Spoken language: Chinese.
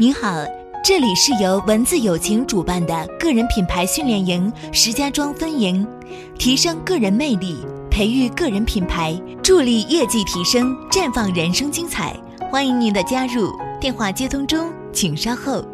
您好这里是由文字友情主办的个人品牌训练营石家庄分营提升个人魅力培育个人品牌助力业绩提升绽放人生精彩。欢迎您的加入电话接通中请稍后。